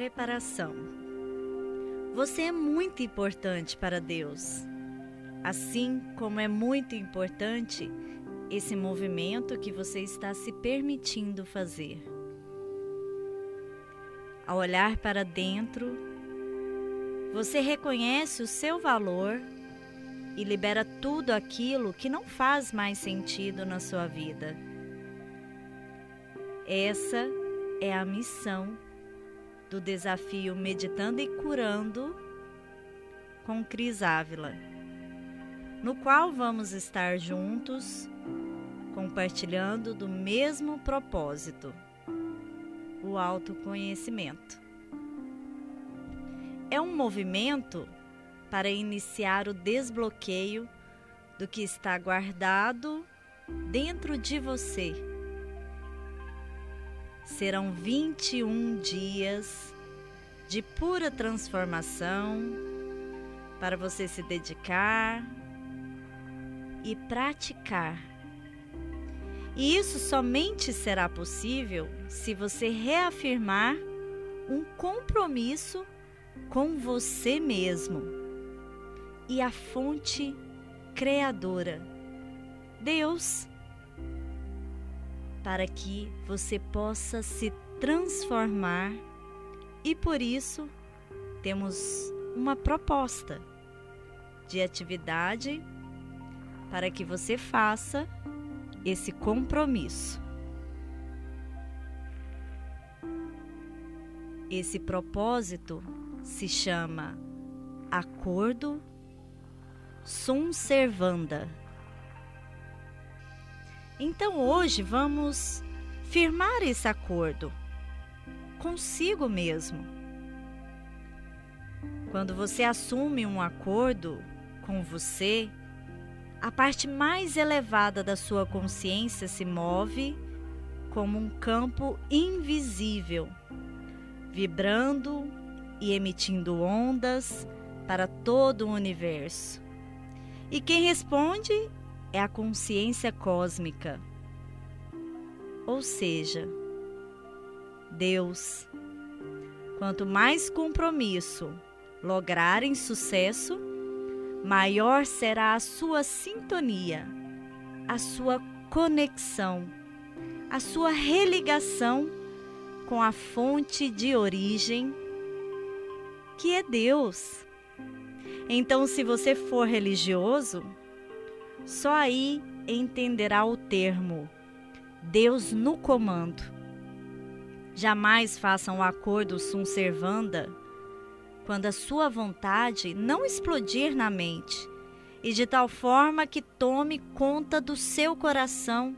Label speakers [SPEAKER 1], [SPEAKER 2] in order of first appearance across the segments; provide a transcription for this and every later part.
[SPEAKER 1] preparação. Você é muito importante para Deus, assim como é muito importante esse movimento que você está se permitindo fazer. Ao olhar para dentro, você reconhece o seu valor e libera tudo aquilo que não faz mais sentido na sua vida. Essa é a missão do desafio Meditando e Curando com Cris Ávila, no qual vamos estar juntos compartilhando do mesmo propósito, o autoconhecimento. É um movimento para iniciar o desbloqueio do que está guardado dentro de você. Serão 21 dias de pura transformação para você se dedicar e praticar. E isso somente será possível se você reafirmar um compromisso com você mesmo e a fonte criadora, Deus, para que você possa se transformar e por isso temos uma proposta de atividade para que você faça esse compromisso. Esse propósito se chama Acordo Sum Servanda. Então hoje vamos firmar esse acordo consigo mesmo. Quando você assume um acordo com você, a parte mais elevada da sua consciência se move como um campo invisível, vibrando e emitindo ondas para todo o universo. E quem responde é a consciência cósmica. Ou seja, Deus. Quanto mais compromisso lograrem sucesso, maior será a sua sintonia, a sua conexão, a sua religação com a fonte de origem, que é Deus. Então, se você for religioso, só aí entenderá o termo Deus no comando. Jamais faça um acordo sum servanda quando a sua vontade não explodir na mente e de tal forma que tome conta do seu coração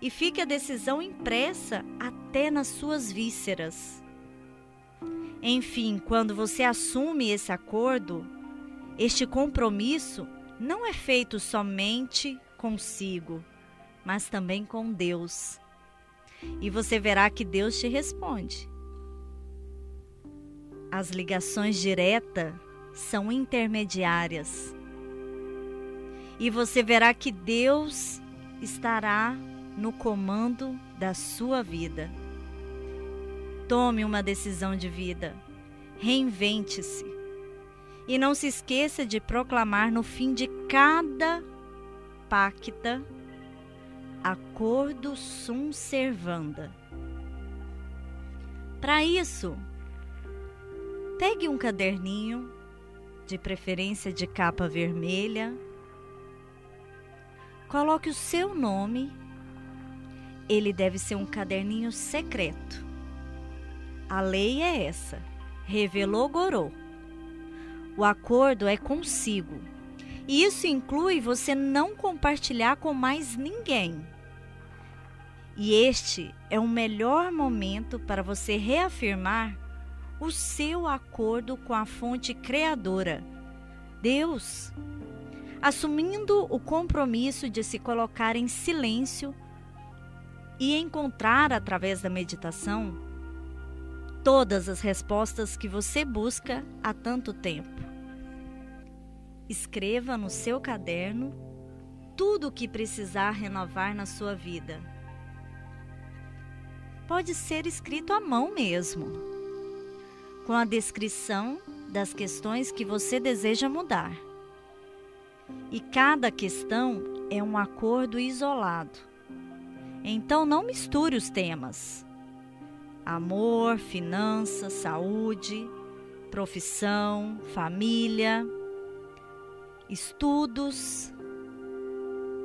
[SPEAKER 1] e fique a decisão impressa até nas suas vísceras. Enfim, quando você assume esse acordo, este compromisso não é feito somente consigo, mas também com Deus. E você verá que Deus te responde. As ligações diretas são intermediárias. E você verá que Deus estará no comando da sua vida. Tome uma decisão de vida. Reinvente-se e não se esqueça de proclamar no fim de cada pacta acordo sum servanda. Para isso, pegue um caderninho, de preferência de capa vermelha, coloque o seu nome. Ele deve ser um caderninho secreto. A lei é essa. Revelou Gorô. O acordo é consigo. E isso inclui você não compartilhar com mais ninguém. E este é o melhor momento para você reafirmar o seu acordo com a fonte criadora, Deus, assumindo o compromisso de se colocar em silêncio e encontrar através da meditação todas as respostas que você busca há tanto tempo. Escreva no seu caderno tudo o que precisar renovar na sua vida. Pode ser escrito à mão mesmo. com a descrição das questões que você deseja mudar. E cada questão é um acordo isolado. Então não misture os temas. Amor, finanças, saúde, profissão, família, estudos,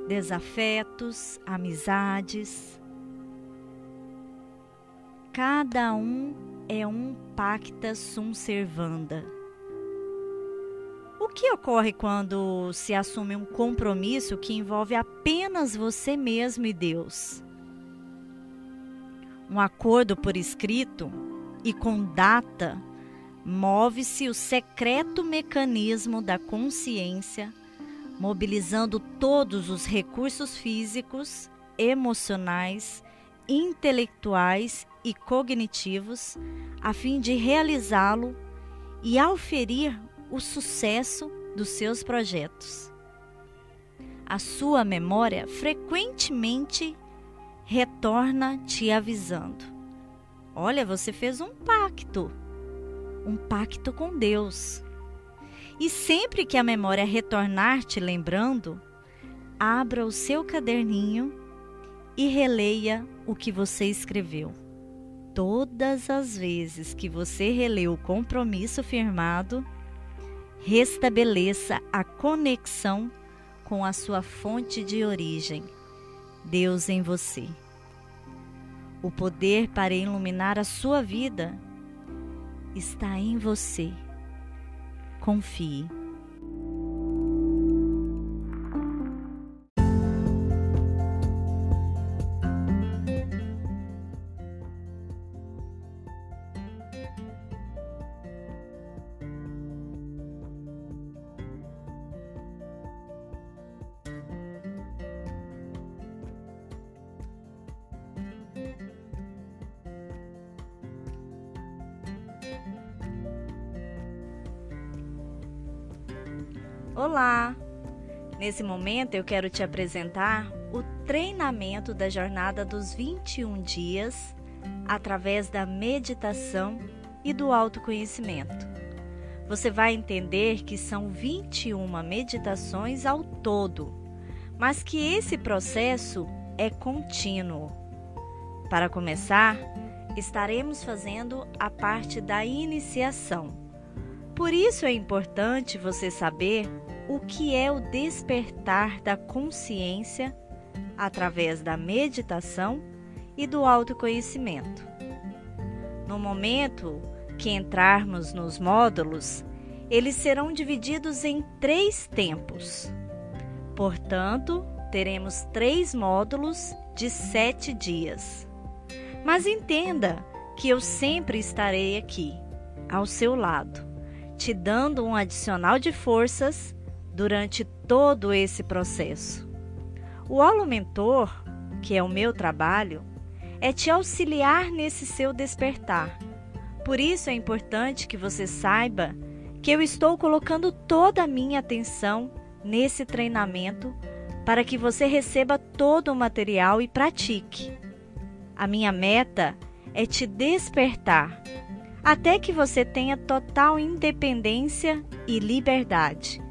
[SPEAKER 1] desafetos, amizades. Cada um é um pacta sum servanda. O que ocorre quando se assume um compromisso que envolve apenas você mesmo e Deus? Um acordo por escrito e com data move-se o secreto mecanismo da consciência, mobilizando todos os recursos físicos, emocionais, intelectuais e cognitivos a fim de realizá-lo e auferir o sucesso dos seus projetos. A sua memória frequentemente retorna te avisando: Olha, você fez um pacto um pacto com Deus. E sempre que a memória retornar te lembrando, abra o seu caderninho e releia o que você escreveu. Todas as vezes que você relê o compromisso firmado, restabeleça a conexão com a sua fonte de origem, Deus em você. O poder para iluminar a sua vida está em você. Confie. Nesse momento eu quero te apresentar o treinamento da jornada dos 21 dias através da meditação e do autoconhecimento. Você vai entender que são 21 meditações ao todo, mas que esse processo é contínuo. Para começar, estaremos fazendo a parte da iniciação por isso é importante você saber o que é o despertar da consciência através da meditação e do autoconhecimento. No momento que entrarmos nos módulos, eles serão divididos em três tempos. Portanto, teremos três módulos de sete dias. Mas entenda que eu sempre estarei aqui, ao seu lado te dando um adicional de forças durante todo esse processo. O Holo Mentor, que é o meu trabalho, é te auxiliar nesse seu despertar. Por isso é importante que você saiba que eu estou colocando toda a minha atenção nesse treinamento para que você receba todo o material e pratique. A minha meta é te despertar até que você tenha total independência e liberdade.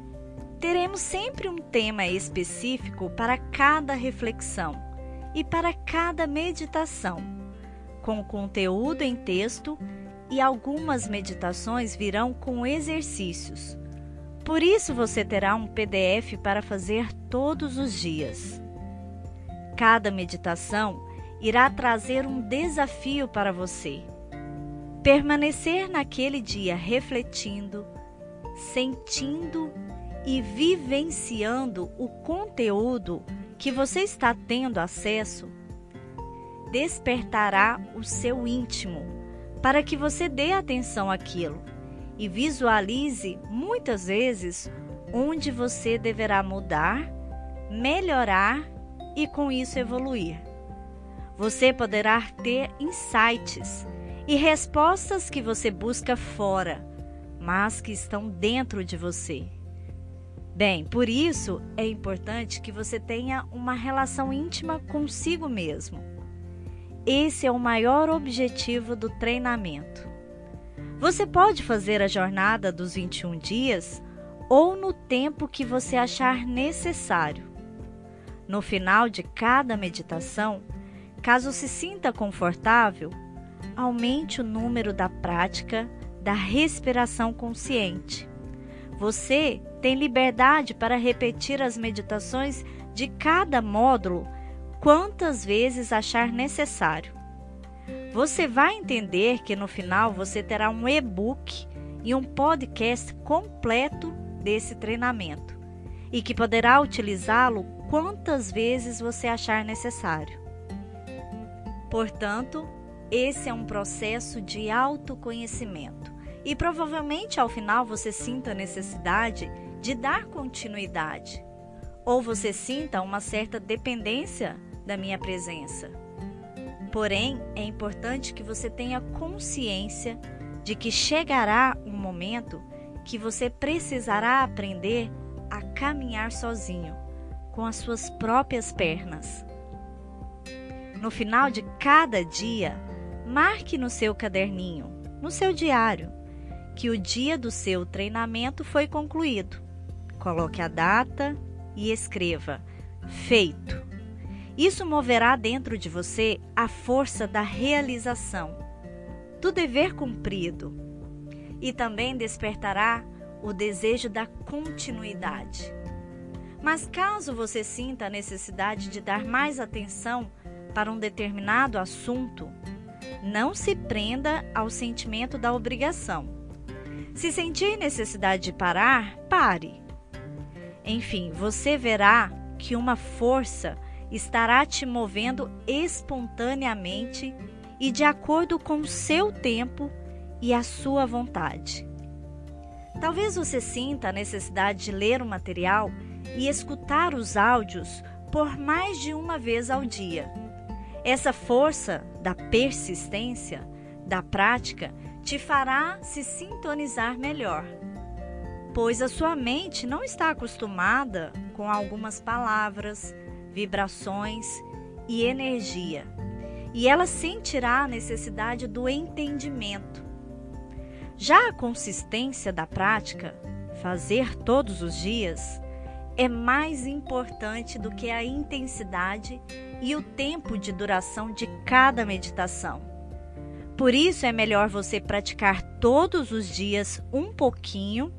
[SPEAKER 1] Teremos sempre um tema específico para cada reflexão e para cada meditação, com conteúdo em texto e algumas meditações virão com exercícios. Por isso você terá um PDF para fazer todos os dias. Cada meditação irá trazer um desafio para você permanecer naquele dia refletindo, sentindo e vivenciando o conteúdo que você está tendo acesso, despertará o seu íntimo para que você dê atenção àquilo e visualize muitas vezes onde você deverá mudar, melhorar e com isso evoluir. Você poderá ter insights e respostas que você busca fora, mas que estão dentro de você. Bem, por isso é importante que você tenha uma relação íntima consigo mesmo. Esse é o maior objetivo do treinamento. Você pode fazer a jornada dos 21 dias ou no tempo que você achar necessário. No final de cada meditação, caso se sinta confortável, aumente o número da prática da respiração consciente. Você tem liberdade para repetir as meditações de cada módulo quantas vezes achar necessário. Você vai entender que no final você terá um e-book e um podcast completo desse treinamento e que poderá utilizá-lo quantas vezes você achar necessário. Portanto, esse é um processo de autoconhecimento e provavelmente ao final você sinta a necessidade de dar continuidade ou você sinta uma certa dependência da minha presença. Porém, é importante que você tenha consciência de que chegará um momento que você precisará aprender a caminhar sozinho, com as suas próprias pernas. No final de cada dia, marque no seu caderninho, no seu diário, que o dia do seu treinamento foi concluído. Coloque a data e escreva: Feito. Isso moverá dentro de você a força da realização, do dever cumprido, e também despertará o desejo da continuidade. Mas caso você sinta a necessidade de dar mais atenção para um determinado assunto, não se prenda ao sentimento da obrigação. Se sentir necessidade de parar, pare. Enfim, você verá que uma força estará te movendo espontaneamente e de acordo com o seu tempo e a sua vontade. Talvez você sinta a necessidade de ler o material e escutar os áudios por mais de uma vez ao dia. Essa força da persistência, da prática, te fará se sintonizar melhor, pois a sua mente não está acostumada com algumas palavras, vibrações e energia. E ela sentirá a necessidade do entendimento. Já a consistência da prática, fazer todos os dias, é mais importante do que a intensidade e o tempo de duração de cada meditação. Por isso é melhor você praticar todos os dias um pouquinho,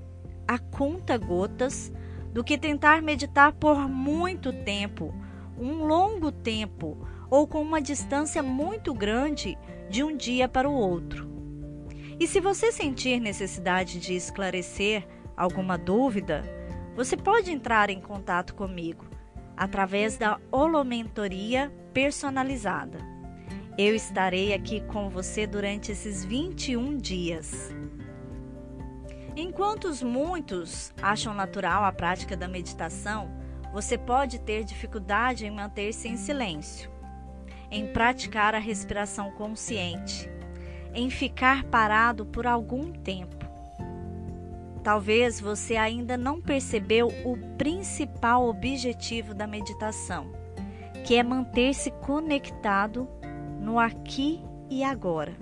[SPEAKER 1] a conta gotas, do que tentar meditar por muito tempo, um longo tempo ou com uma distância muito grande de um dia para o outro. E se você sentir necessidade de esclarecer alguma dúvida, você pode entrar em contato comigo através da holomentoria personalizada. Eu estarei aqui com você durante esses 21 dias. Enquanto muitos acham natural a prática da meditação, você pode ter dificuldade em manter-se em silêncio, em praticar a respiração consciente, em ficar parado por algum tempo. Talvez você ainda não percebeu o principal objetivo da meditação, que é manter-se conectado no aqui e agora.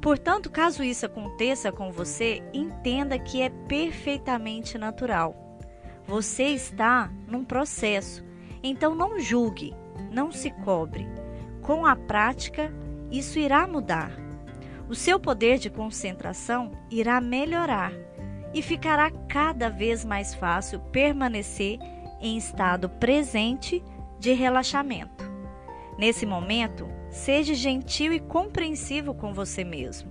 [SPEAKER 1] Portanto, caso isso aconteça com você, entenda que é perfeitamente natural. Você está num processo, então não julgue, não se cobre. Com a prática, isso irá mudar. O seu poder de concentração irá melhorar e ficará cada vez mais fácil permanecer em estado presente de relaxamento. Nesse momento, Seja gentil e compreensivo com você mesmo.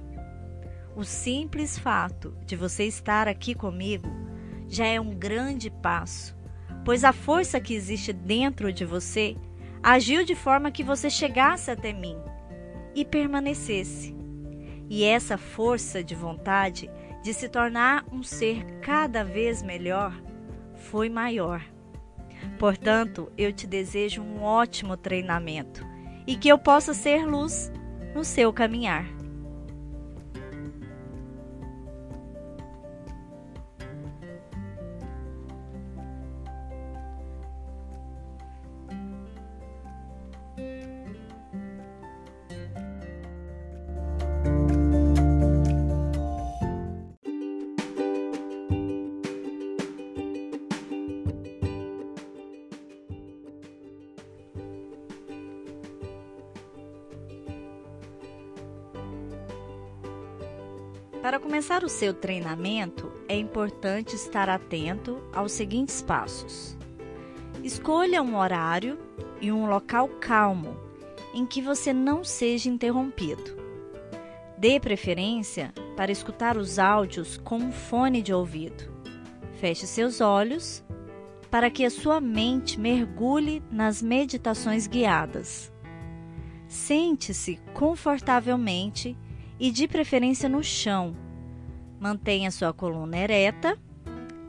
[SPEAKER 1] O simples fato de você estar aqui comigo já é um grande passo, pois a força que existe dentro de você agiu de forma que você chegasse até mim e permanecesse. E essa força de vontade de se tornar um ser cada vez melhor foi maior. Portanto, eu te desejo um ótimo treinamento e que eu possa ser luz no seu caminhar. Começar o seu treinamento, é importante estar atento aos seguintes passos. Escolha um horário e um local calmo em que você não seja interrompido. Dê preferência para escutar os áudios com um fone de ouvido. Feche seus olhos para que a sua mente mergulhe nas meditações guiadas. Sente-se confortavelmente e de preferência no chão. Mantenha sua coluna ereta,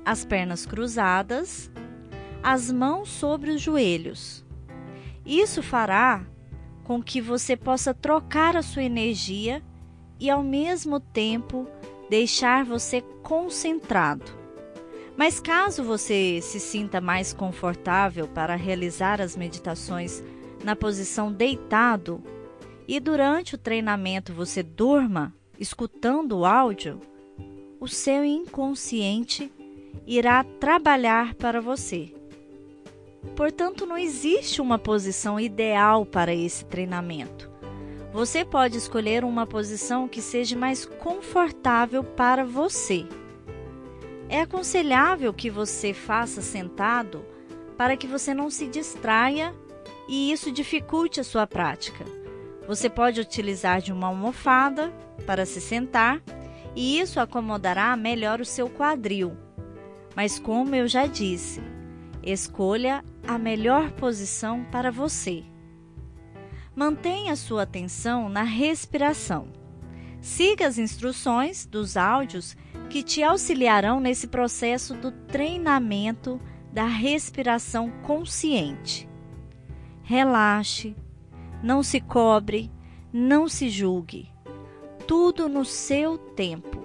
[SPEAKER 1] as pernas cruzadas, as mãos sobre os joelhos. Isso fará com que você possa trocar a sua energia e ao mesmo tempo deixar você concentrado. Mas caso você se sinta mais confortável para realizar as meditações na posição deitado, e durante o treinamento você durma escutando o áudio, o seu inconsciente irá trabalhar para você. Portanto, não existe uma posição ideal para esse treinamento. Você pode escolher uma posição que seja mais confortável para você. É aconselhável que você faça sentado para que você não se distraia e isso dificulte a sua prática. Você pode utilizar de uma almofada para se sentar e isso acomodará melhor o seu quadril. Mas, como eu já disse, escolha a melhor posição para você. Mantenha sua atenção na respiração. Siga as instruções dos áudios que te auxiliarão nesse processo do treinamento da respiração consciente. Relaxe, não se cobre, não se julgue. Tudo no seu tempo.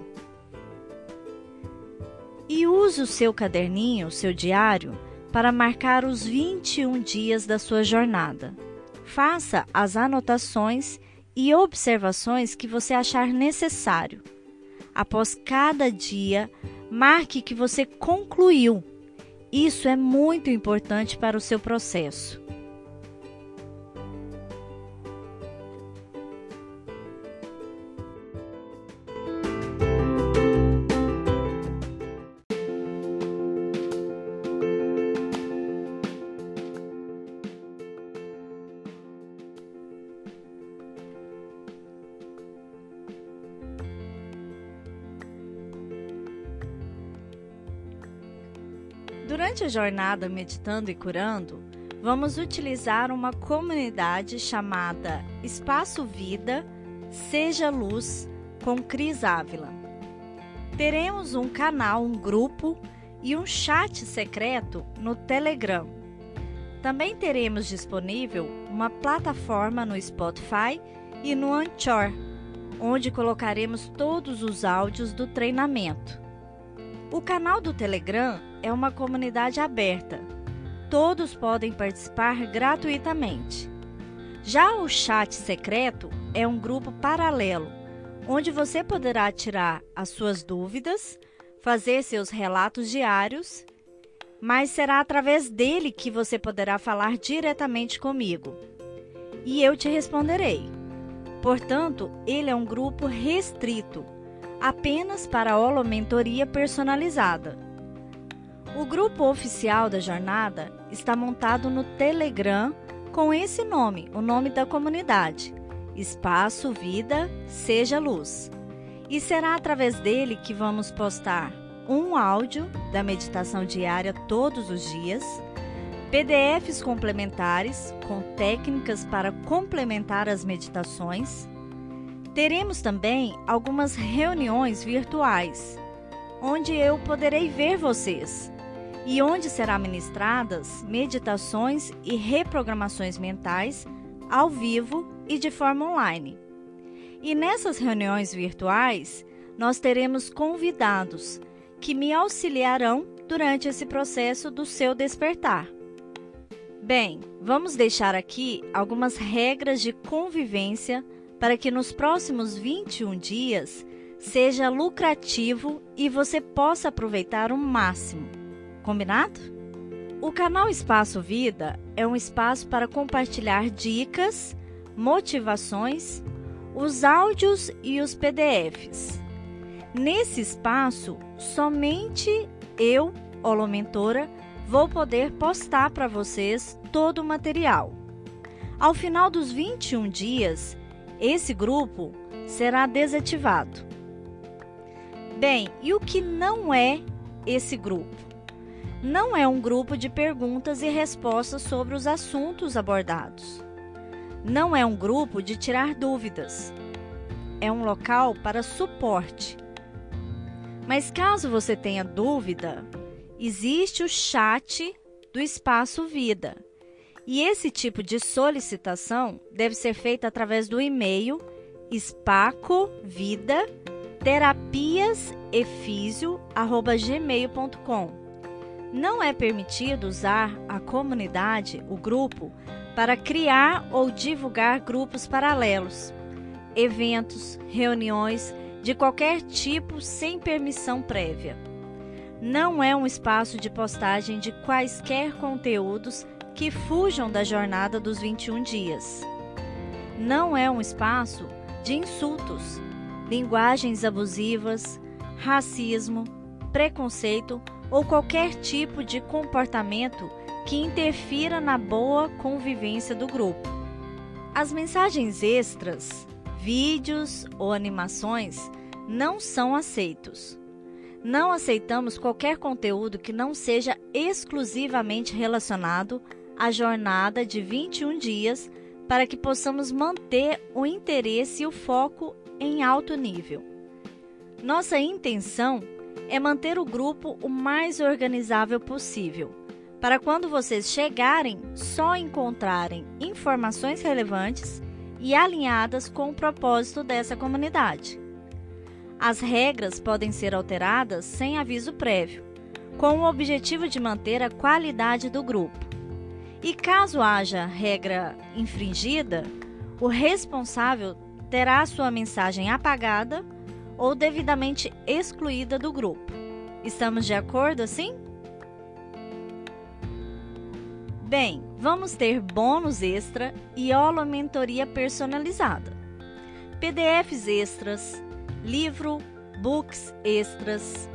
[SPEAKER 1] E use o seu caderninho, o seu diário, para marcar os 21 dias da sua jornada. Faça as anotações e observações que você achar necessário. Após cada dia, marque que você concluiu. Isso é muito importante para o seu processo. Durante a jornada Meditando e Curando, vamos utilizar uma comunidade chamada Espaço Vida Seja Luz com Cris Ávila. Teremos um canal, um grupo e um chat secreto no Telegram. Também teremos disponível uma plataforma no Spotify e no Anchor, onde colocaremos todos os áudios do treinamento. O canal do Telegram é uma comunidade aberta. Todos podem participar gratuitamente. Já o chat secreto é um grupo paralelo, onde você poderá tirar as suas dúvidas, fazer seus relatos diários, mas será através dele que você poderá falar diretamente comigo. E eu te responderei. Portanto, ele é um grupo restrito apenas para a holomentoria personalizada. O grupo oficial da jornada está montado no Telegram com esse nome, o nome da comunidade: Espaço Vida Seja Luz. E será através dele que vamos postar um áudio da meditação diária todos os dias, PDFs complementares com técnicas para complementar as meditações. Teremos também algumas reuniões virtuais, onde eu poderei ver vocês e onde serão ministradas meditações e reprogramações mentais ao vivo e de forma online. E nessas reuniões virtuais, nós teremos convidados que me auxiliarão durante esse processo do seu despertar. Bem, vamos deixar aqui algumas regras de convivência para que nos próximos 21 dias seja lucrativo e você possa aproveitar o máximo. Combinado? O canal Espaço Vida é um espaço para compartilhar dicas, motivações, os áudios e os PDFs. Nesse espaço, somente eu, holomentora, vou poder postar para vocês todo o material. Ao final dos 21 dias, esse grupo será desativado. Bem, e o que não é esse grupo? Não é um grupo de perguntas e respostas sobre os assuntos abordados. Não é um grupo de tirar dúvidas. É um local para suporte. Mas caso você tenha dúvida, existe o chat do Espaço Vida. E esse tipo de solicitação deve ser feita através do e-mail espacovidaterapiasefisio@gmail.com. Não é permitido usar a comunidade, o grupo, para criar ou divulgar grupos paralelos, eventos, reuniões de qualquer tipo sem permissão prévia. Não é um espaço de postagem de quaisquer conteúdos que fujam da jornada dos 21 dias. Não é um espaço de insultos, linguagens abusivas, racismo, preconceito ou qualquer tipo de comportamento que interfira na boa convivência do grupo. As mensagens extras, vídeos ou animações não são aceitos. Não aceitamos qualquer conteúdo que não seja exclusivamente relacionado à jornada de 21 dias para que possamos manter o interesse e o foco em alto nível. Nossa intenção é manter o grupo o mais organizável possível, para quando vocês chegarem, só encontrarem informações relevantes e alinhadas com o propósito dessa comunidade. As regras podem ser alteradas sem aviso prévio, com o objetivo de manter a qualidade do grupo. E caso haja regra infringida, o responsável terá sua mensagem apagada ou devidamente excluída do grupo. Estamos de acordo assim? Bem, vamos ter bônus extra e holo mentoria personalizada. PDFs extras, livro, books extras,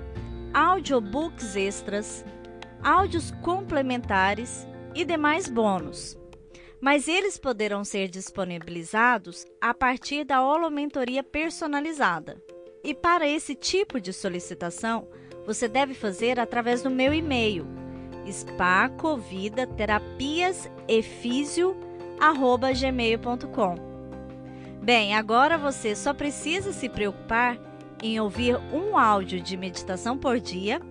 [SPEAKER 1] audiobooks extras, áudios complementares e demais bônus. Mas eles poderão ser disponibilizados a partir da holomentoria personalizada. E para esse tipo de solicitação, você deve fazer através do meu e-mail spacovidaterapiasefisio@gmail.com. Bem, agora você só precisa se preocupar em ouvir um áudio de meditação por dia,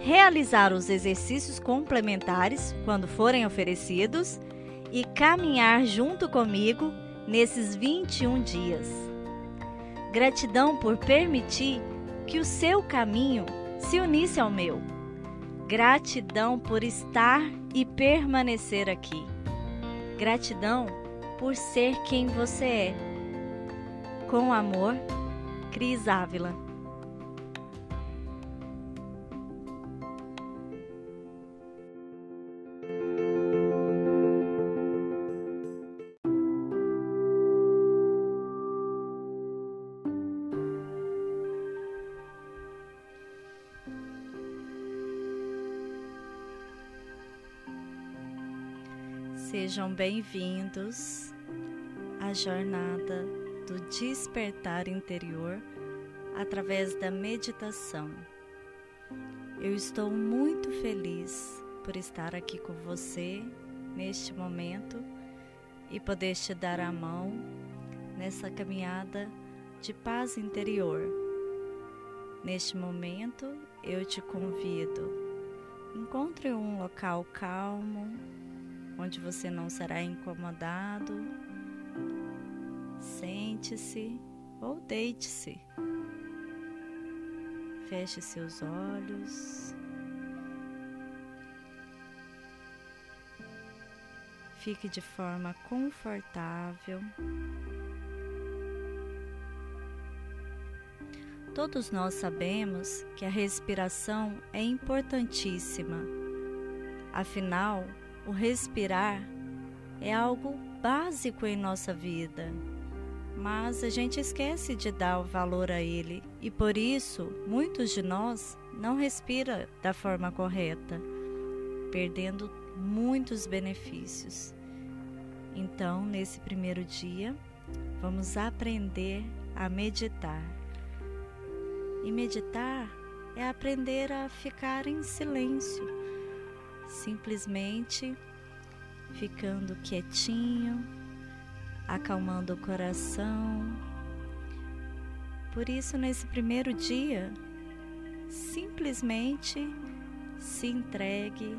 [SPEAKER 1] realizar os exercícios complementares quando forem oferecidos e caminhar junto comigo nesses 21 dias. Gratidão por permitir que o seu caminho se unisse ao meu. Gratidão por estar e permanecer aqui. Gratidão por ser quem você é. Com amor, Cris Ávila. Sejam bem-vindos à jornada do despertar interior através da meditação. Eu estou muito feliz por estar aqui com você neste momento e poder te dar a mão nessa caminhada de paz interior. Neste momento, eu te convido. Encontre um local calmo, onde você não será incomodado. Sente-se ou deite-se. Feche seus olhos. Fique de forma confortável. Todos nós sabemos que a respiração é importantíssima. Afinal, o respirar é algo básico em nossa vida. mas a gente esquece de dar o valor a ele e por isso muitos de nós não respira da forma correta, perdendo muitos benefícios. Então, nesse primeiro dia, vamos aprender a meditar. E meditar é aprender a ficar em silêncio, simplesmente ficando quietinho, acalmando o coração. Por isso, nesse primeiro dia, simplesmente se entregue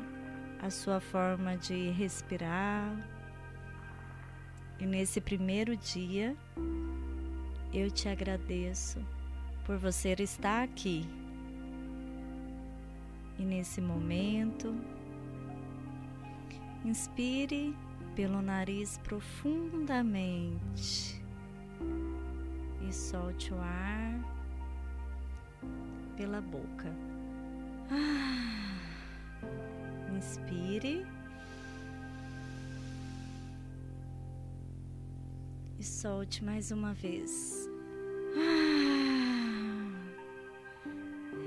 [SPEAKER 1] à sua forma de respirar. E nesse primeiro dia, eu te agradeço por você estar aqui. E nesse momento, inspire pelo nariz profundamente e solte o ar pela boca. Ah, inspire e solte mais uma vez. Ah,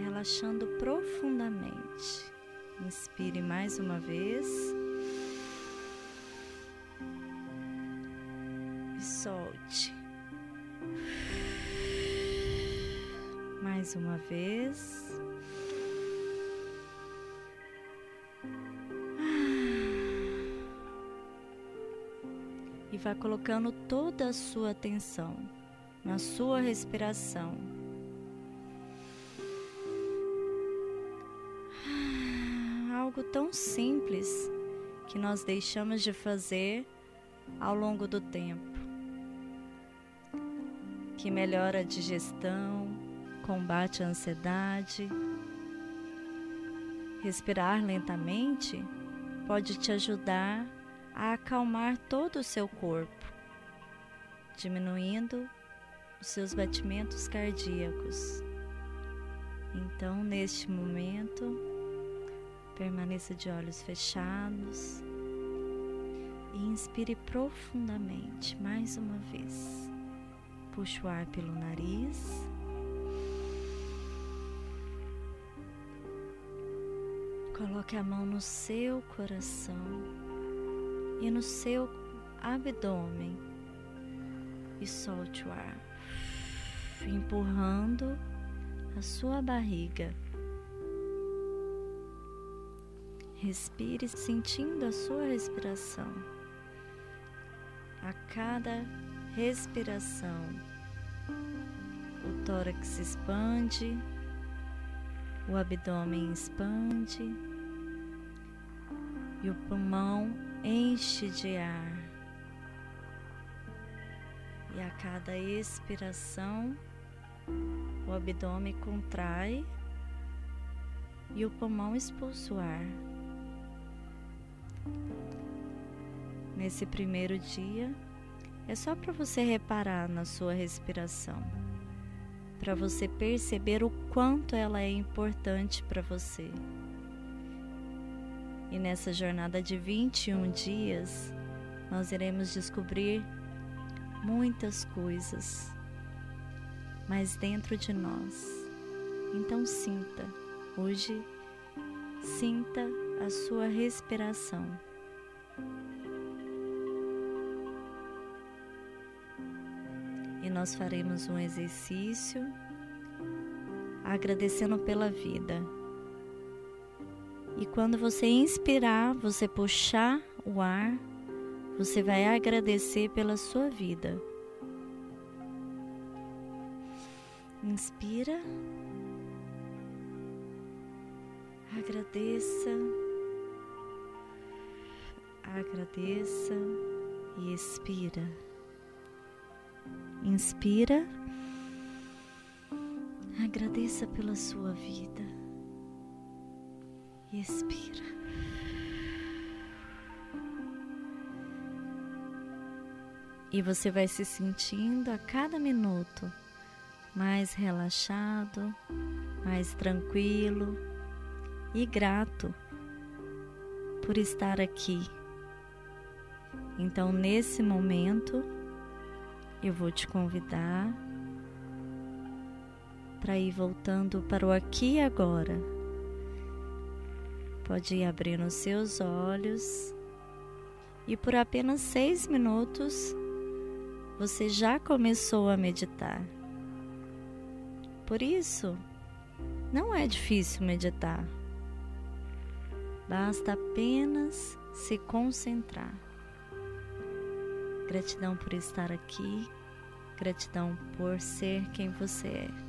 [SPEAKER 1] relaxando profundamente. Inspire mais uma vez. Mais uma vez. E vai colocando toda a sua atenção na sua respiração. Algo tão simples que nós deixamos de fazer ao longo do tempo que melhora a digestão, combate a ansiedade. Respirar lentamente pode te ajudar a acalmar todo o seu corpo, diminuindo os seus batimentos cardíacos. Então, neste momento, permaneça de olhos fechados e inspire profundamente mais uma vez. Puxa o ar pelo nariz. Coloque a mão no seu coração e no seu abdômen e solte o ar, empurrando a sua barriga. Respire sentindo a sua respiração. A cada respiração, o tórax expande, o abdômen expande e o pulmão enche de ar. E a cada expiração, o abdômen contrai e o pulmão expulsa o ar. Nesse primeiro dia, é só para você reparar na sua respiração, para você perceber o quanto ela é importante para você. E nessa jornada de 21 dias, nós iremos descobrir muitas coisas, mas dentro de nós. Então sinta, hoje, sinta a sua respiração. Nós faremos um exercício agradecendo pela vida. E quando você inspirar, você puxar o ar, você vai agradecer pela sua vida. Inspira. Agradeça. Agradeça e expira. Inspira. Agradeça pela sua vida. E expira. E você vai se sentindo a cada minuto mais relaxado, mais tranquilo e grato por estar aqui. Então, nesse momento, eu vou te convidar para ir voltando para o aqui e agora. Pode ir abrindo os seus olhos e por apenas seis minutos você já começou a meditar. Por isso, não é difícil meditar. Basta apenas se concentrar. Gratidão por estar aqui, gratidão por ser quem você é.